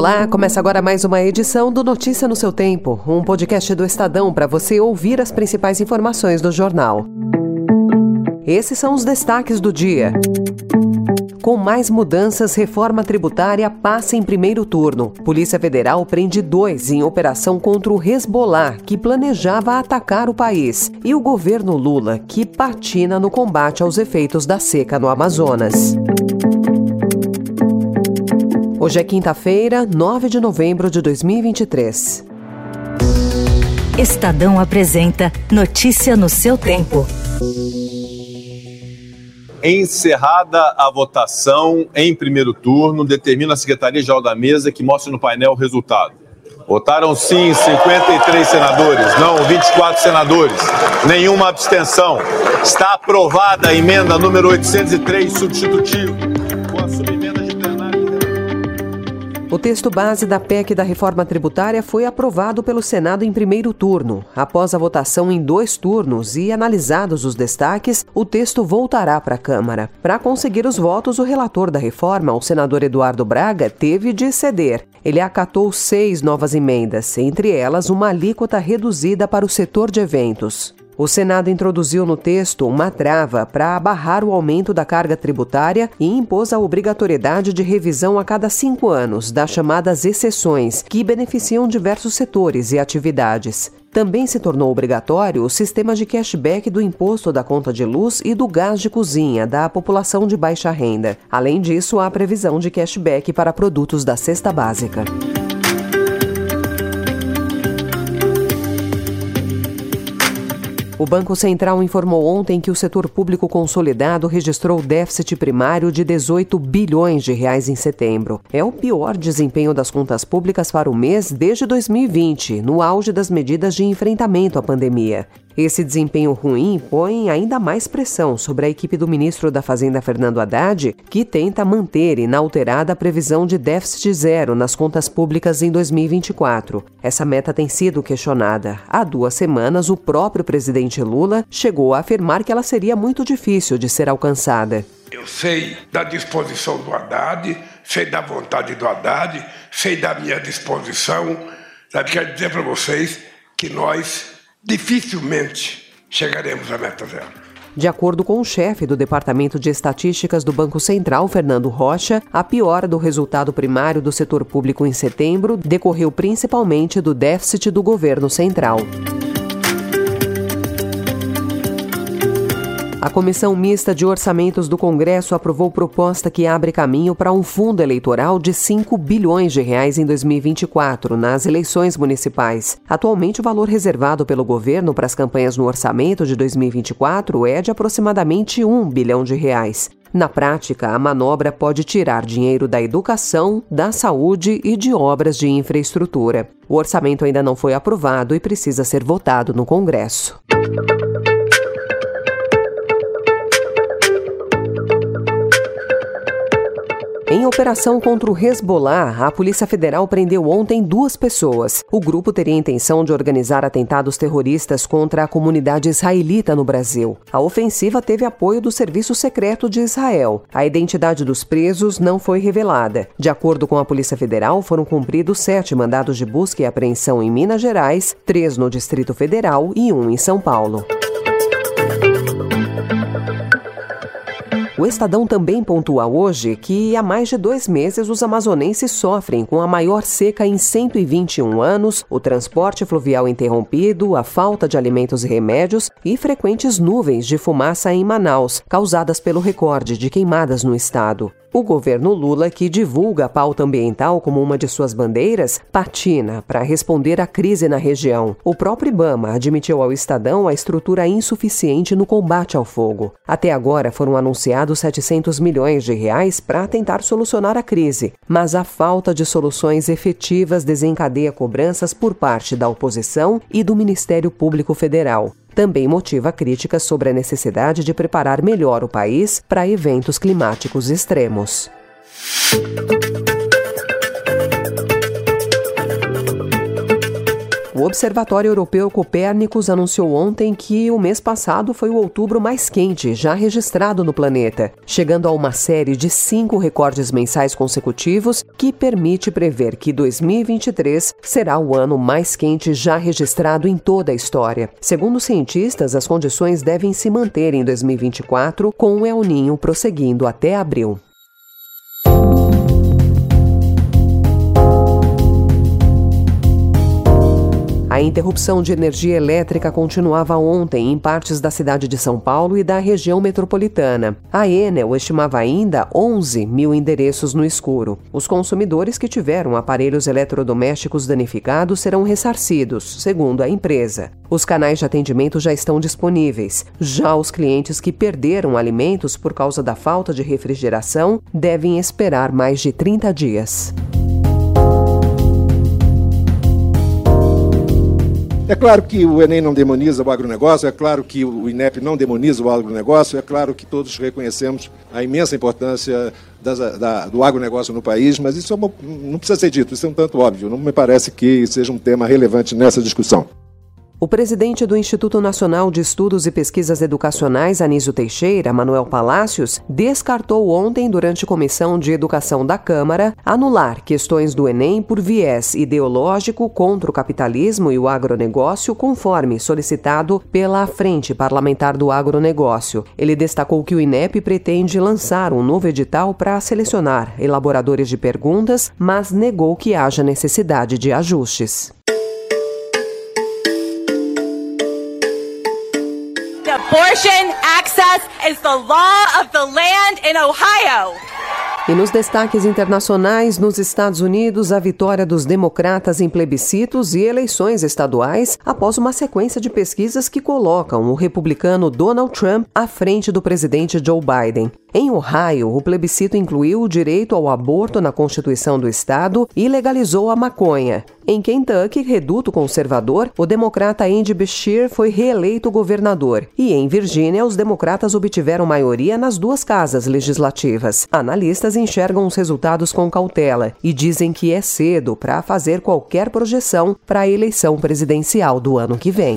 Olá, começa agora mais uma edição do Notícia no seu Tempo, um podcast do Estadão para você ouvir as principais informações do jornal. Esses são os destaques do dia. Com mais mudanças, reforma tributária passa em primeiro turno. Polícia Federal prende dois em operação contra o Hezbollah, que planejava atacar o país, e o governo Lula, que patina no combate aos efeitos da seca no Amazonas. Hoje é quinta-feira, 9 de novembro de 2023. Estadão apresenta Notícia no seu tempo. Encerrada a votação em primeiro turno, determina a Secretaria-Geral da Mesa que mostre no painel o resultado. Votaram sim 53 senadores, não 24 senadores, nenhuma abstenção. Está aprovada a emenda número 803, substitutivo. Texto base da PEC da reforma tributária foi aprovado pelo Senado em primeiro turno. Após a votação em dois turnos e analisados os destaques, o texto voltará para a Câmara. Para conseguir os votos, o relator da reforma, o senador Eduardo Braga, teve de ceder. Ele acatou seis novas emendas, entre elas uma alíquota reduzida para o setor de eventos. O Senado introduziu no texto uma trava para barrar o aumento da carga tributária e impôs a obrigatoriedade de revisão a cada cinco anos das chamadas exceções, que beneficiam diversos setores e atividades. Também se tornou obrigatório o sistema de cashback do imposto da conta de luz e do gás de cozinha da população de baixa renda. Além disso, há previsão de cashback para produtos da cesta básica. O Banco Central informou ontem que o setor público consolidado registrou déficit primário de 18 bilhões de reais em setembro. É o pior desempenho das contas públicas para o mês desde 2020, no auge das medidas de enfrentamento à pandemia. Esse desempenho ruim põe ainda mais pressão sobre a equipe do ministro da Fazenda Fernando Haddad, que tenta manter inalterada a previsão de déficit zero nas contas públicas em 2024. Essa meta tem sido questionada. Há duas semanas, o próprio presidente Lula chegou a afirmar que ela seria muito difícil de ser alcançada. Eu sei da disposição do Haddad, sei da vontade do Haddad, sei da minha disposição. Sabe, quero dizer para vocês que nós dificilmente chegaremos à meta zero. De acordo com o chefe do Departamento de Estatísticas do Banco Central, Fernando Rocha, a piora do resultado primário do setor público em setembro decorreu principalmente do déficit do governo central. A Comissão Mista de Orçamentos do Congresso aprovou proposta que abre caminho para um fundo eleitoral de 5 bilhões de reais em 2024 nas eleições municipais. Atualmente, o valor reservado pelo governo para as campanhas no orçamento de 2024 é de aproximadamente 1 bilhão de reais. Na prática, a manobra pode tirar dinheiro da educação, da saúde e de obras de infraestrutura. O orçamento ainda não foi aprovado e precisa ser votado no Congresso. Em operação contra o Hezbollah, a Polícia Federal prendeu ontem duas pessoas. O grupo teria intenção de organizar atentados terroristas contra a comunidade israelita no Brasil. A ofensiva teve apoio do Serviço Secreto de Israel. A identidade dos presos não foi revelada. De acordo com a Polícia Federal, foram cumpridos sete mandados de busca e apreensão em Minas Gerais, três no Distrito Federal e um em São Paulo. O Estadão também pontua hoje que há mais de dois meses os amazonenses sofrem com a maior seca em 121 anos, o transporte fluvial interrompido, a falta de alimentos e remédios e frequentes nuvens de fumaça em Manaus, causadas pelo recorde de queimadas no estado. O governo Lula, que divulga a pauta ambiental como uma de suas bandeiras, patina para responder à crise na região. O próprio Ibama admitiu ao Estadão a estrutura insuficiente no combate ao fogo. Até agora foram anunciados 700 milhões de reais para tentar solucionar a crise, mas a falta de soluções efetivas desencadeia cobranças por parte da oposição e do Ministério Público Federal também motiva críticas sobre a necessidade de preparar melhor o país para eventos climáticos extremos. O Observatório Europeu Copérnicos anunciou ontem que o mês passado foi o outubro mais quente já registrado no planeta, chegando a uma série de cinco recordes mensais consecutivos que permite prever que 2023 será o ano mais quente já registrado em toda a história. Segundo cientistas, as condições devem se manter em 2024, com o El Ninho prosseguindo até abril. A interrupção de energia elétrica continuava ontem em partes da cidade de São Paulo e da região metropolitana. A Enel estimava ainda 11 mil endereços no escuro. Os consumidores que tiveram aparelhos eletrodomésticos danificados serão ressarcidos, segundo a empresa. Os canais de atendimento já estão disponíveis. Já os clientes que perderam alimentos por causa da falta de refrigeração devem esperar mais de 30 dias. É claro que o Enem não demoniza o agronegócio, é claro que o INEP não demoniza o agronegócio, é claro que todos reconhecemos a imensa importância das, da, do agronegócio no país, mas isso é uma, não precisa ser dito, isso é um tanto óbvio, não me parece que seja um tema relevante nessa discussão. O presidente do Instituto Nacional de Estudos e Pesquisas Educacionais, Anísio Teixeira, Manuel Palácios, descartou ontem, durante comissão de educação da Câmara, anular questões do Enem por viés ideológico contra o capitalismo e o agronegócio, conforme solicitado pela Frente Parlamentar do Agronegócio. Ele destacou que o INEP pretende lançar um novo edital para selecionar elaboradores de perguntas, mas negou que haja necessidade de ajustes. Abortion access is the law of the land in Ohio. E nos destaques internacionais, nos Estados Unidos, a vitória dos democratas em plebiscitos e eleições estaduais após uma sequência de pesquisas que colocam o republicano Donald Trump à frente do presidente Joe Biden. Em Ohio, o plebiscito incluiu o direito ao aborto na Constituição do Estado e legalizou a maconha. Em Kentucky, reduto conservador, o democrata Andy Beshear foi reeleito governador. E em Virgínia, os democratas obtiveram maioria nas duas casas legislativas. Analistas enxergam os resultados com cautela e dizem que é cedo para fazer qualquer projeção para a eleição presidencial do ano que vem.